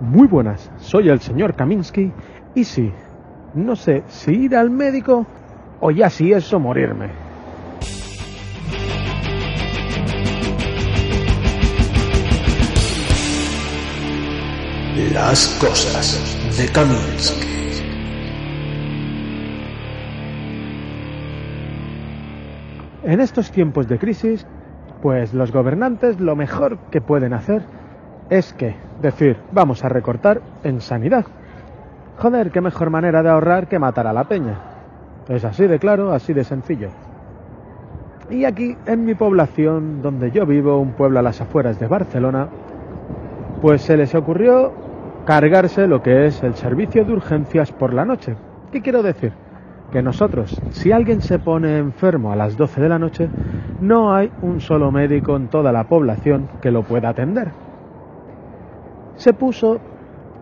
Muy buenas, soy el señor Kaminsky y sí, no sé si ir al médico o ya si eso morirme. Las cosas de Kaminsky. En estos tiempos de crisis, pues los gobernantes lo mejor que pueden hacer es que decir, vamos a recortar en sanidad. Joder, qué mejor manera de ahorrar que matar a la peña. Es así de claro, así de sencillo. Y aquí, en mi población, donde yo vivo, un pueblo a las afueras de Barcelona, pues se les ocurrió cargarse lo que es el servicio de urgencias por la noche. ¿Qué quiero decir? Que nosotros, si alguien se pone enfermo a las 12 de la noche, no hay un solo médico en toda la población que lo pueda atender se puso,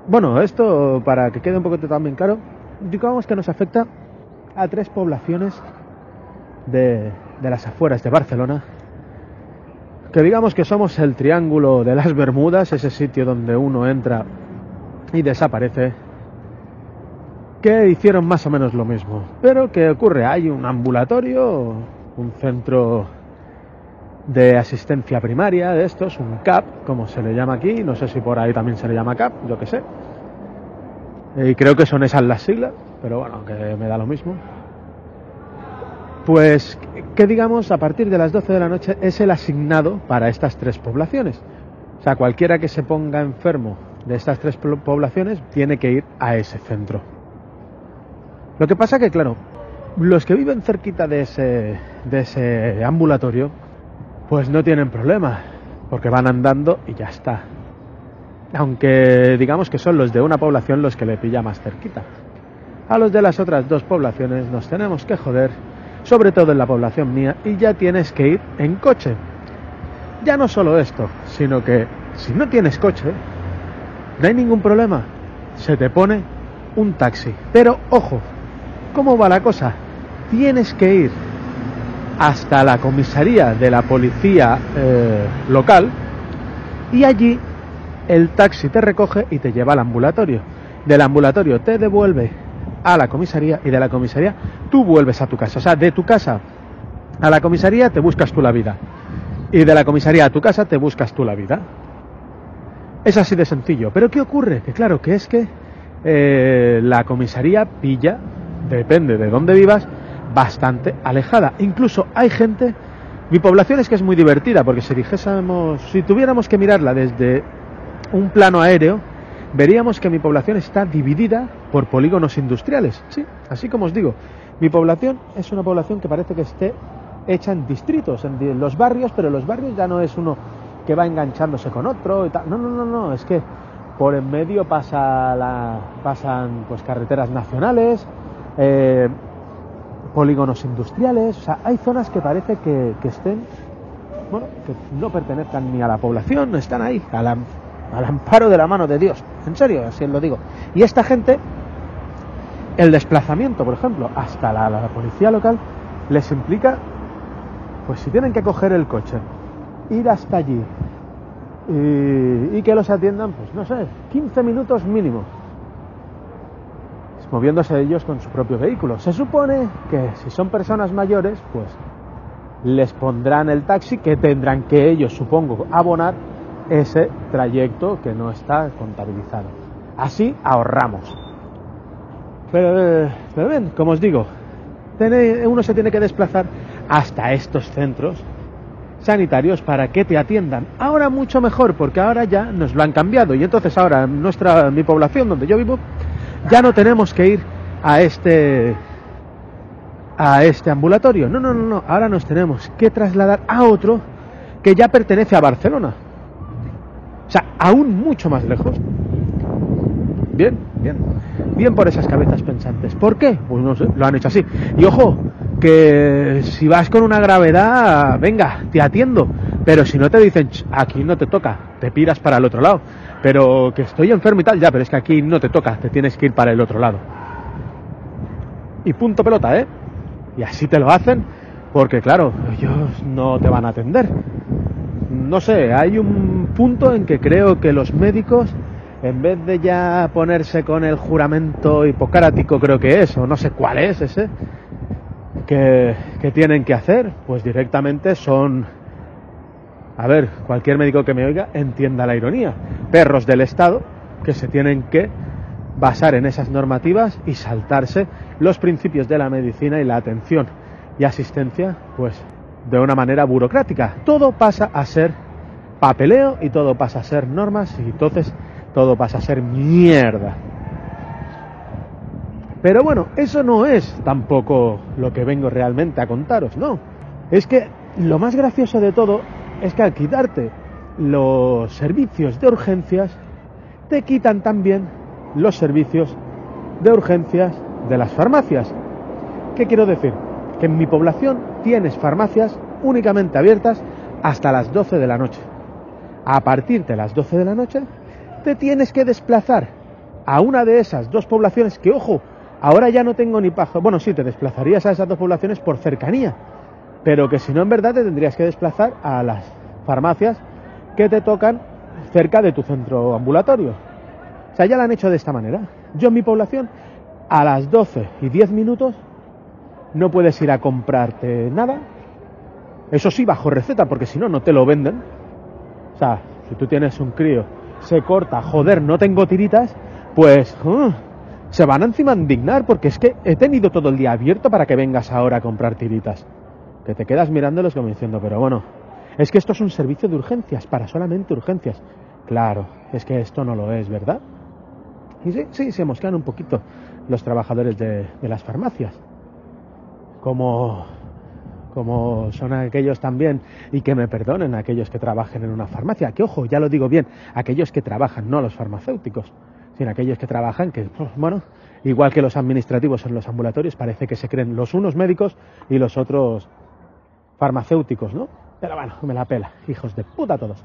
bueno, esto para que quede un poco también claro, digamos que nos afecta a tres poblaciones de, de las afueras de Barcelona, que digamos que somos el triángulo de las Bermudas, ese sitio donde uno entra y desaparece, que hicieron más o menos lo mismo. Pero ¿qué ocurre? Hay un ambulatorio, un centro de asistencia primaria de estos, un CAP, como se le llama aquí, no sé si por ahí también se le llama CAP, yo que sé. Y creo que son esas las siglas, pero bueno, que me da lo mismo. Pues que digamos, a partir de las 12 de la noche es el asignado para estas tres poblaciones. O sea, cualquiera que se ponga enfermo de estas tres poblaciones tiene que ir a ese centro. Lo que pasa que, claro, los que viven cerquita de ese, de ese ambulatorio, pues no tienen problema, porque van andando y ya está. Aunque digamos que son los de una población los que le pilla más cerquita. A los de las otras dos poblaciones nos tenemos que joder, sobre todo en la población mía, y ya tienes que ir en coche. Ya no solo esto, sino que si no tienes coche, no hay ningún problema. Se te pone un taxi. Pero ojo, ¿cómo va la cosa? Tienes que ir hasta la comisaría de la policía eh, local y allí el taxi te recoge y te lleva al ambulatorio. Del ambulatorio te devuelve a la comisaría y de la comisaría tú vuelves a tu casa. O sea, de tu casa a la comisaría te buscas tú la vida. Y de la comisaría a tu casa te buscas tú la vida. Es así de sencillo. Pero ¿qué ocurre? Que claro, que es que eh, la comisaría pilla, depende de dónde vivas, bastante alejada. Incluso hay gente, mi población es que es muy divertida, porque si dijésemos, si tuviéramos que mirarla desde un plano aéreo, veríamos que mi población está dividida por polígonos industriales. Sí, así como os digo, mi población es una población que parece que esté hecha en distritos, en los barrios, pero los barrios ya no es uno que va enganchándose con otro y tal. No, no, no, no, es que por en medio pasa la, pasan pues carreteras nacionales, eh, polígonos industriales, o sea, hay zonas que parece que, estén, bueno, que no pertenezcan ni a la población, están ahí, al, al amparo de la mano de Dios, en serio, así lo digo. Y esta gente, el desplazamiento, por ejemplo, hasta la, la policía local, les implica, pues si tienen que coger el coche, ir hasta allí y, y que los atiendan, pues no sé, 15 minutos mínimo moviéndose ellos con su propio vehículo. Se supone que si son personas mayores, pues les pondrán el taxi que tendrán que ellos, supongo, abonar ese trayecto que no está contabilizado. Así ahorramos. Pero, pero bien, como os digo, uno se tiene que desplazar hasta estos centros sanitarios para que te atiendan. Ahora mucho mejor, porque ahora ya nos lo han cambiado y entonces ahora nuestra mi población donde yo vivo ya no tenemos que ir a este a este ambulatorio. No, no, no, no. Ahora nos tenemos que trasladar a otro que ya pertenece a Barcelona. O sea, aún mucho más lejos. Bien, bien. Bien por esas cabezas pensantes. ¿Por qué? Pues no lo han hecho así. Y ojo, que si vas con una gravedad, venga, te atiendo. Pero si no te dicen, aquí no te toca, te piras para el otro lado. Pero que estoy enfermo y tal, ya, pero es que aquí no te toca, te tienes que ir para el otro lado. Y punto pelota, ¿eh? Y así te lo hacen, porque claro, ellos no te van a atender. No sé, hay un punto en que creo que los médicos en vez de ya ponerse con el juramento hipocrático, creo que es, o no sé cuál es ese, que, que, tienen que hacer, pues directamente son, a ver, cualquier médico que me oiga entienda la ironía, perros del Estado que se tienen que basar en esas normativas y saltarse los principios de la medicina y la atención y asistencia, pues de una manera burocrática. Todo pasa a ser papeleo y todo pasa a ser normas y entonces todo pasa a ser mierda. Pero bueno, eso no es tampoco lo que vengo realmente a contaros, no. Es que lo más gracioso de todo es que al quitarte los servicios de urgencias, te quitan también los servicios de urgencias de las farmacias. ¿Qué quiero decir? Que en mi población tienes farmacias únicamente abiertas hasta las 12 de la noche. A partir de las 12 de la noche te tienes que desplazar a una de esas dos poblaciones que, ojo, ahora ya no tengo ni paja. Bueno, sí, te desplazarías a esas dos poblaciones por cercanía, pero que si no, en verdad te tendrías que desplazar a las farmacias que te tocan cerca de tu centro ambulatorio. O sea, ya lo han hecho de esta manera. Yo en mi población, a las 12 y 10 minutos, no puedes ir a comprarte nada. Eso sí, bajo receta, porque si no, no te lo venden. O sea, si tú tienes un crío se corta, joder, no tengo tiritas, pues uh, se van encima a indignar porque es que he tenido todo el día abierto para que vengas ahora a comprar tiritas. Que te quedas mirándolos como diciendo, pero bueno, es que esto es un servicio de urgencias, para solamente urgencias. Claro, es que esto no lo es, ¿verdad? Y sí, sí, se mosquean un poquito los trabajadores de, de las farmacias. Como como son aquellos también, y que me perdonen aquellos que trabajen en una farmacia, que ojo, ya lo digo bien, aquellos que trabajan, no los farmacéuticos, sino aquellos que trabajan, que, bueno, igual que los administrativos en los ambulatorios, parece que se creen los unos médicos y los otros farmacéuticos, ¿no? Pero bueno, me la pela, hijos de puta todos.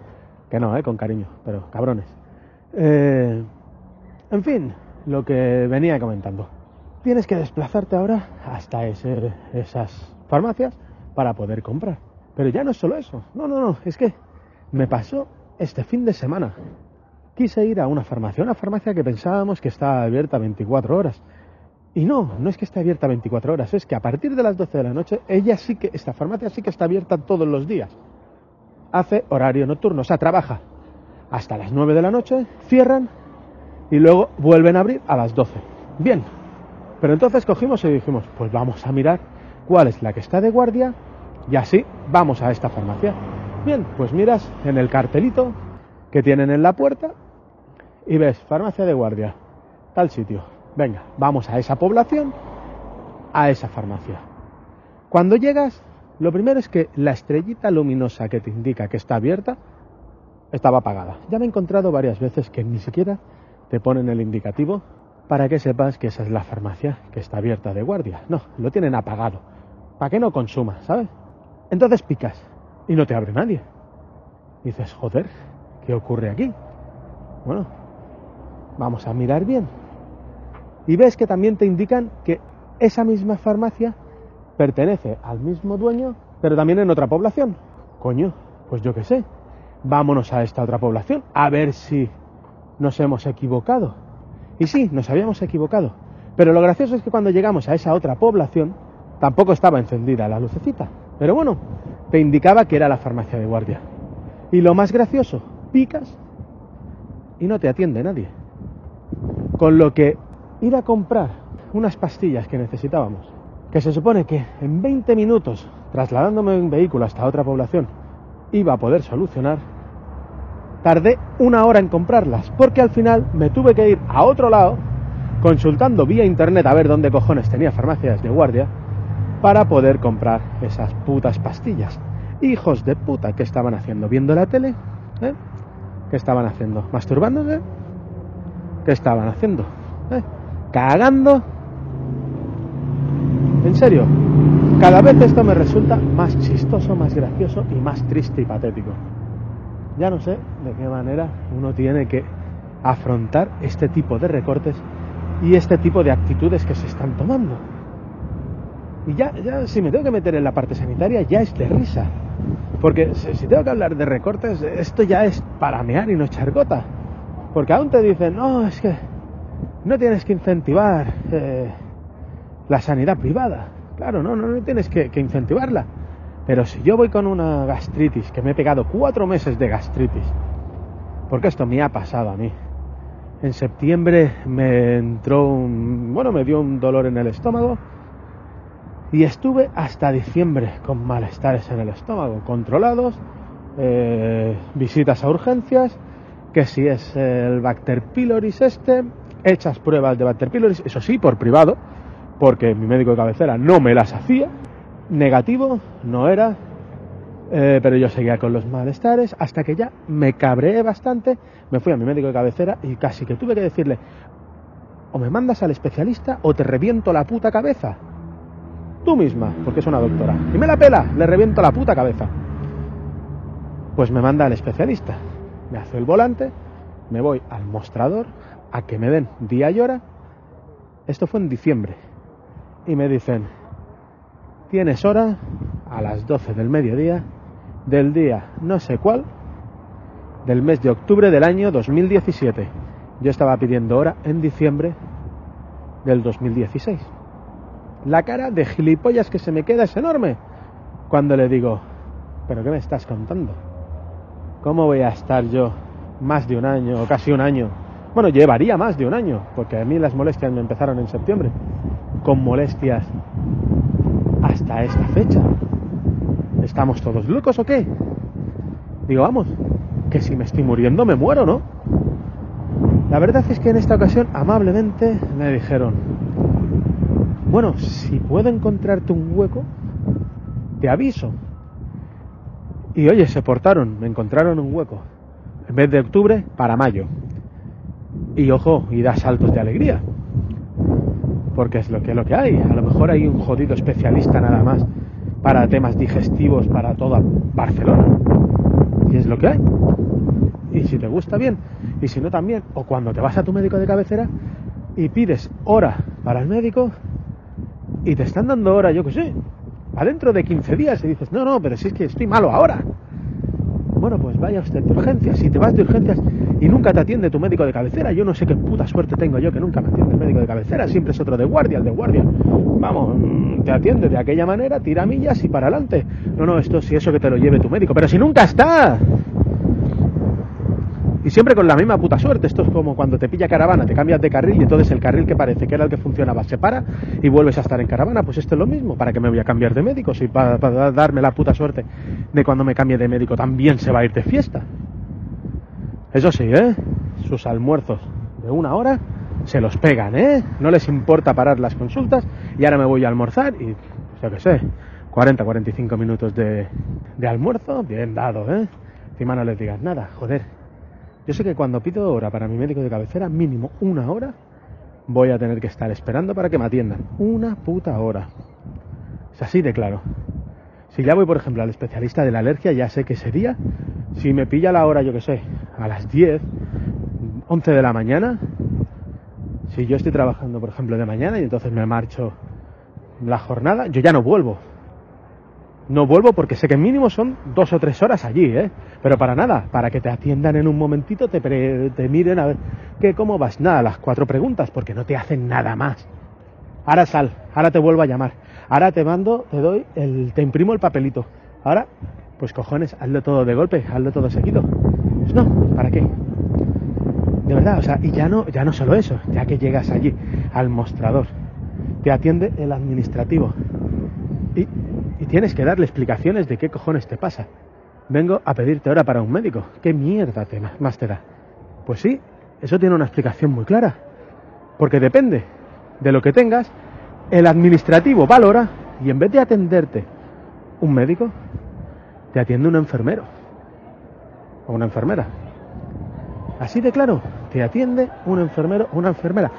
Que no, ¿eh? Con cariño, pero cabrones. Eh, en fin, lo que venía comentando. Tienes que desplazarte ahora hasta ese, esas farmacias para poder comprar. Pero ya no es solo eso. No, no, no. Es que me pasó este fin de semana. Quise ir a una farmacia, una farmacia que pensábamos que estaba abierta 24 horas. Y no, no es que esté abierta 24 horas, es que a partir de las 12 de la noche, ella sí que, esta farmacia sí que está abierta todos los días. Hace horario nocturno, o sea, trabaja hasta las 9 de la noche, cierran y luego vuelven a abrir a las 12. Bien, pero entonces cogimos y dijimos, pues vamos a mirar cuál es la que está de guardia y así vamos a esta farmacia. Bien, pues miras en el cartelito que tienen en la puerta y ves farmacia de guardia, tal sitio. Venga, vamos a esa población, a esa farmacia. Cuando llegas, lo primero es que la estrellita luminosa que te indica que está abierta estaba apagada. Ya me he encontrado varias veces que ni siquiera te ponen el indicativo para que sepas que esa es la farmacia que está abierta de guardia. No, lo tienen apagado. Para que no consumas, ¿sabes? Entonces picas y no te abre nadie. dices, joder, ¿qué ocurre aquí? Bueno, vamos a mirar bien. Y ves que también te indican que esa misma farmacia pertenece al mismo dueño, pero también en otra población. Coño, pues yo qué sé. Vámonos a esta otra población a ver si nos hemos equivocado. Y sí, nos habíamos equivocado. Pero lo gracioso es que cuando llegamos a esa otra población, tampoco estaba encendida la lucecita. Pero bueno, te indicaba que era la farmacia de guardia. Y lo más gracioso, picas y no te atiende nadie. Con lo que ir a comprar unas pastillas que necesitábamos, que se supone que en 20 minutos, trasladándome en vehículo hasta otra población, iba a poder solucionar, tardé una hora en comprarlas, porque al final me tuve que ir a otro lado, consultando vía internet a ver dónde cojones tenía farmacias de guardia, para poder comprar esas putas pastillas. Hijos de puta, ¿qué estaban haciendo? ¿Viendo la tele? ¿Eh? ¿Qué estaban haciendo? ¿Masturbándose? ¿Qué estaban haciendo? ¿Eh? ¿Cagando? En serio, cada vez esto me resulta más chistoso, más gracioso y más triste y patético. Ya no sé de qué manera uno tiene que afrontar este tipo de recortes y este tipo de actitudes que se están tomando. Y ya, ya si me tengo que meter en la parte sanitaria, ya es de risa. Porque si tengo que hablar de recortes, esto ya es para mear y no echar gota. Porque aún te dicen, no, es que no tienes que incentivar eh, la sanidad privada. Claro, no, no, no tienes que, incentivarla. Pero si yo voy con una gastritis, que me he pegado cuatro meses de gastritis, porque esto me ha pasado a mí. En septiembre me entró un, bueno, me dio un dolor en el estómago y estuve hasta diciembre con malestares en el estómago, controlados, eh, visitas a urgencias, que si es el Bacter pylori este, hechas pruebas de Bacter pylori, eso sí, por privado, porque mi médico de cabecera no me las hacía, negativo, no era, eh, pero yo seguía con los malestares hasta que ya me cabreé bastante, me fui a mi médico de cabecera y casi que tuve que decirle, o me mandas al especialista o te reviento la puta cabeza. Tú misma, porque es una doctora. Y me la pela, le reviento la puta cabeza. Pues me manda al especialista. Me hace el volante, me voy al mostrador a que me den día y hora. Esto fue en diciembre. Y me dicen, tienes hora a las 12 del mediodía del día no sé cuál del mes de octubre del año 2017. Yo estaba pidiendo hora en diciembre del 2016. La cara de gilipollas que se me queda es enorme cuando le digo, ¿pero qué me estás contando? ¿Cómo voy a estar yo más de un año o casi un año? Bueno, llevaría más de un año, porque a mí las molestias me empezaron en septiembre, con molestias hasta esta fecha. ¿Estamos todos locos o qué? Digo, vamos, que si me estoy muriendo me muero, ¿no? La verdad es que en esta ocasión amablemente me dijeron, bueno, si puedo encontrarte un hueco, te aviso. Y oye, se portaron, me encontraron un hueco. En vez de octubre, para mayo. Y ojo, y da saltos de alegría. Porque es lo que, lo que hay. A lo mejor hay un jodido especialista nada más para temas digestivos para toda Barcelona. Y es lo que hay. Y si te gusta bien, y si no también, o cuando te vas a tu médico de cabecera y pides hora para el médico y te están dando hora, yo que sé, a dentro de 15 días y dices, no, no, pero si es que estoy malo ahora. Bueno, pues vaya usted de urgencias. Si te vas de urgencias y nunca te atiende tu médico de cabecera, yo no sé qué puta suerte tengo yo que nunca me atiende el médico de cabecera, siempre es otro de guardia, el de guardia. Vamos, mm, te atiende de aquella manera, tira millas y para adelante. No, no, esto si eso que te lo lleve tu médico, pero si nunca está. Y siempre con la misma puta suerte. Esto es como cuando te pilla caravana, te cambias de carril y entonces el carril que parece que era el que funcionaba se para y vuelves a estar en caravana. Pues esto es lo mismo. ¿Para qué me voy a cambiar de médico? Si para, para darme la puta suerte de cuando me cambie de médico también se va a ir de fiesta. Eso sí, ¿eh? Sus almuerzos de una hora se los pegan, ¿eh? No les importa parar las consultas y ahora me voy a almorzar y, yo qué sé, 40, 45 minutos de, de almuerzo, bien dado, ¿eh? Encima no les digas nada, joder. Yo sé que cuando pido hora para mi médico de cabecera, mínimo una hora, voy a tener que estar esperando para que me atiendan. Una puta hora. Es así de claro. Si ya voy, por ejemplo, al especialista de la alergia, ya sé que ese día, si me pilla la hora, yo que sé, a las 10, 11 de la mañana, si yo estoy trabajando, por ejemplo, de mañana y entonces me marcho la jornada, yo ya no vuelvo. No vuelvo porque sé que mínimo son dos o tres horas allí, ¿eh? Pero para nada, para que te atiendan en un momentito, te, pre- te miren a ver que cómo vas. Nada, las cuatro preguntas, porque no te hacen nada más. Ahora sal, ahora te vuelvo a llamar. Ahora te mando, te doy, el, te imprimo el papelito. Ahora, pues cojones, hazlo todo de golpe, hazlo todo seguido. Pues no, ¿para qué? De verdad, o sea, y ya no, ya no solo eso, ya que llegas allí al mostrador, te atiende el administrativo y, tienes que darle explicaciones de qué cojones te pasa. Vengo a pedirte hora para un médico. ¿Qué mierda te, más te da? Pues sí, eso tiene una explicación muy clara. Porque depende de lo que tengas, el administrativo valora y en vez de atenderte un médico, te atiende un enfermero o una enfermera. Así de claro, te atiende un enfermero o una enfermera.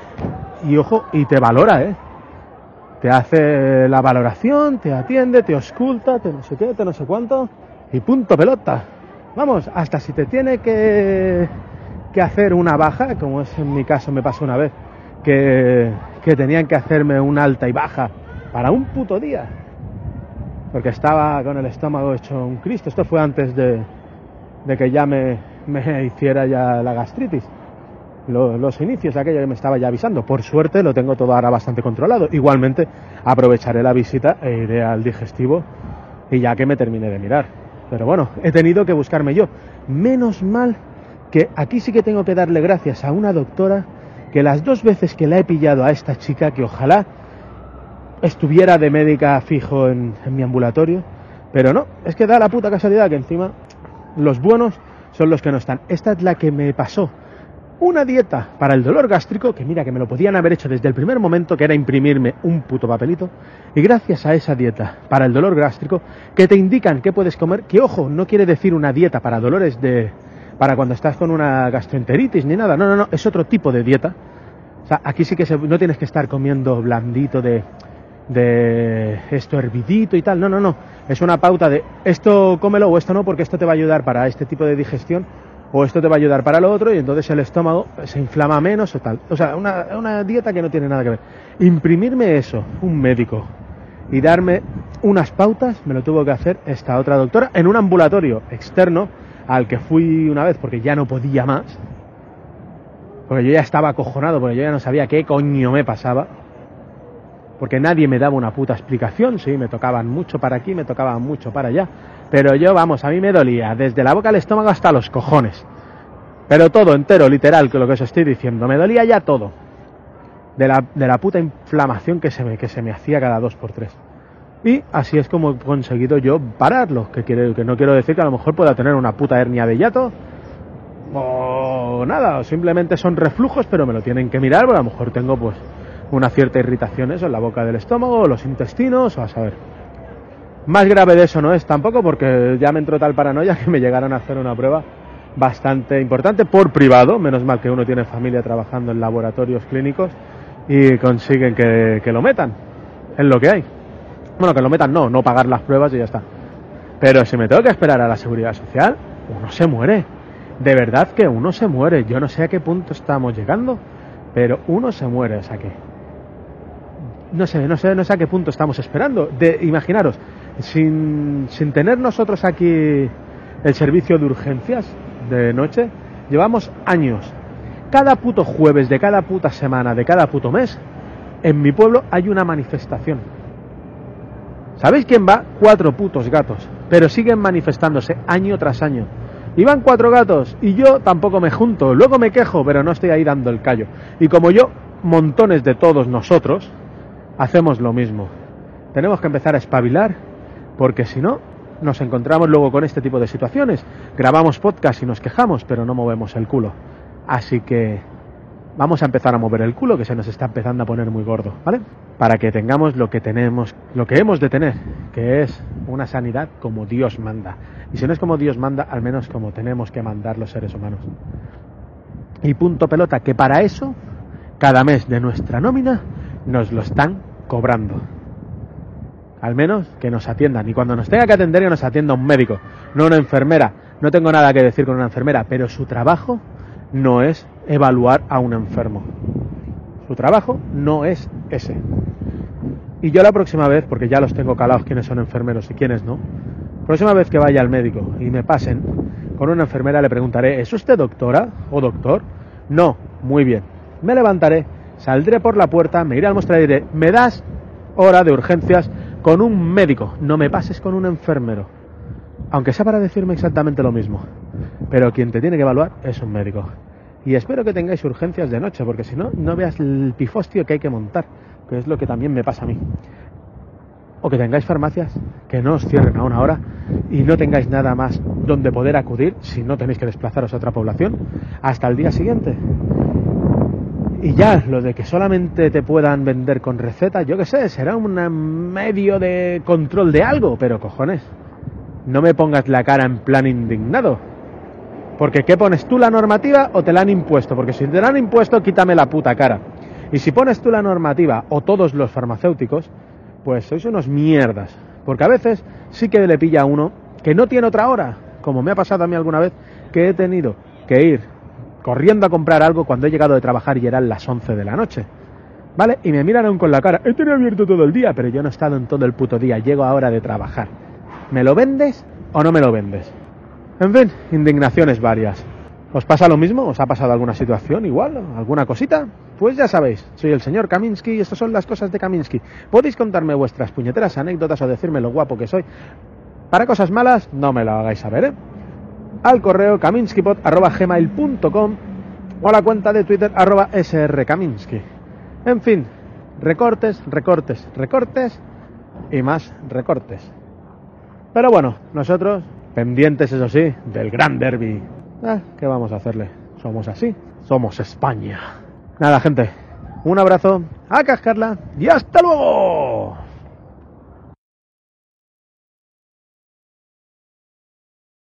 Y ojo, y te valora, ¿eh? Te hace la valoración, te atiende, te ausculta, te no sé qué, te no sé cuánto. Y punto pelota. Vamos, hasta si te tiene que, que hacer una baja, como es en mi caso me pasó una vez, que, que tenían que hacerme una alta y baja para un puto día. Porque estaba con el estómago hecho un Cristo. Esto fue antes de, de que ya me, me hiciera ya la gastritis. Lo- los inicios de aquello que me estaba ya avisando. Por suerte lo tengo todo ahora bastante controlado. Igualmente aprovecharé la visita e iré al digestivo y ya que me termine de mirar. Pero bueno, he tenido que buscarme yo. Menos mal que aquí sí que tengo que darle gracias a una doctora que las dos veces que la he pillado a esta chica, que ojalá estuviera de médica fijo en, en mi ambulatorio, pero no, es que da la puta casualidad que encima los buenos son los que no están. Esta es la que me pasó una dieta para el dolor gástrico, que mira que me lo podían haber hecho desde el primer momento, que era imprimirme un puto papelito, y gracias a esa dieta para el dolor gástrico, que te indican qué puedes comer, que ojo, no quiere decir una dieta para dolores de... para cuando estás con una gastroenteritis ni nada, no, no, no, es otro tipo de dieta. O sea, aquí sí que se- no tienes que estar comiendo blandito de, de esto hervidito y tal, no, no, no, es una pauta de esto cómelo o esto no, porque esto te va a ayudar para este tipo de digestión o esto te va a ayudar para lo otro y entonces el estómago se inflama menos o tal. O sea, una, una dieta que no tiene nada que ver. Imprimirme eso, un médico, y darme unas pautas, me lo tuvo que hacer esta otra doctora en un ambulatorio externo al que fui una vez porque ya no podía más. Porque yo ya estaba acojonado, porque yo ya no sabía qué coño me pasaba. Porque nadie me daba una puta explicación, sí, me tocaban mucho para aquí, me tocaban mucho para allá. Pero yo, vamos, a mí me dolía desde la boca al estómago hasta los cojones. Pero todo entero, literal, que lo que os estoy diciendo. Me dolía ya todo. De la, de la puta inflamación que se, me, que se me hacía cada dos por tres. Y así es como he conseguido yo pararlo. Que, quiere, que no quiero decir que a lo mejor pueda tener una puta hernia de hiato. O nada, o simplemente son reflujos, pero me lo tienen que mirar, porque a lo mejor tengo pues una cierta irritación eso en la boca del estómago, los intestinos, o a saber. Más grave de eso no es tampoco, porque ya me entró tal paranoia que me llegaron a hacer una prueba bastante importante por privado, menos mal que uno tiene familia trabajando en laboratorios clínicos y consiguen que, que lo metan, es lo que hay. Bueno, que lo metan no, no pagar las pruebas y ya está. Pero si me tengo que esperar a la seguridad social, uno se muere. De verdad que uno se muere. Yo no sé a qué punto estamos llegando, pero uno se muere. O sea que. No sé, no sé, no sé a qué punto estamos esperando. De, imaginaros, sin, sin tener nosotros aquí el servicio de urgencias de noche, llevamos años. Cada puto jueves de cada puta semana, de cada puto mes, en mi pueblo hay una manifestación. ¿Sabéis quién va? Cuatro putos gatos. Pero siguen manifestándose año tras año. Y van cuatro gatos y yo tampoco me junto. Luego me quejo, pero no estoy ahí dando el callo. Y como yo, montones de todos nosotros, hacemos lo mismo. Tenemos que empezar a espabilar porque si no, nos encontramos luego con este tipo de situaciones. Grabamos podcast y nos quejamos, pero no movemos el culo. Así que vamos a empezar a mover el culo que se nos está empezando a poner muy gordo, ¿vale? Para que tengamos lo que tenemos, lo que hemos de tener, que es una sanidad como Dios manda. Y si no es como Dios manda, al menos como tenemos que mandar los seres humanos. Y punto pelota, que para eso, cada mes de nuestra nómina, nos lo están cobrando. Al menos que nos atiendan. Y cuando nos tenga que atender, que nos atienda un médico, no una enfermera. No tengo nada que decir con una enfermera, pero su trabajo no es evaluar a un enfermo. Su trabajo no es ese. Y yo la próxima vez, porque ya los tengo calados quiénes son enfermeros y quiénes no, próxima vez que vaya al médico y me pasen con una enfermera le preguntaré, ¿es usted doctora o doctor? No, muy bien. Me levantaré, saldré por la puerta, me iré al mostrador y diré, me das hora de urgencias con un médico, no me pases con un enfermero. Aunque sea para decirme exactamente lo mismo. Pero quien te tiene que evaluar es un médico. Y espero que tengáis urgencias de noche, porque si no, no veas el pifostio que hay que montar, que es lo que también me pasa a mí. O que tengáis farmacias que no os cierren a una hora y no tengáis nada más donde poder acudir, si no tenéis que desplazaros a otra población, hasta el día siguiente. Y ya, lo de que solamente te puedan vender con receta, yo qué sé, será un medio de control de algo, pero cojones, no me pongas la cara en plan indignado. Porque ¿qué pones tú la normativa o te la han impuesto? Porque si te la han impuesto, quítame la puta cara. Y si pones tú la normativa o todos los farmacéuticos, pues sois unos mierdas. Porque a veces sí que le pilla a uno que no tiene otra hora, como me ha pasado a mí alguna vez, que he tenido que ir corriendo a comprar algo cuando he llegado de trabajar y eran las 11 de la noche. ¿Vale? Y me miran aún con la cara, he tenido abierto todo el día, pero yo no he estado en todo el puto día, llego ahora de trabajar. ¿Me lo vendes o no me lo vendes? En fin, indignaciones varias. ¿Os pasa lo mismo? ¿Os ha pasado alguna situación igual? ¿Alguna cosita? Pues ya sabéis, soy el señor Kaminsky y estas son las cosas de Kaminsky. Podéis contarme vuestras puñeteras anécdotas o decirme lo guapo que soy. Para cosas malas, no me lo hagáis saber, ¿eh? Al correo kaminskipod.gmail.com o a la cuenta de Twitter arroba. En fin, recortes, recortes, recortes y más recortes. Pero bueno, nosotros, pendientes eso sí, del gran derby. Ah, ¿Qué vamos a hacerle? Somos así, somos España. Nada, gente, un abrazo, a cascarla y hasta luego.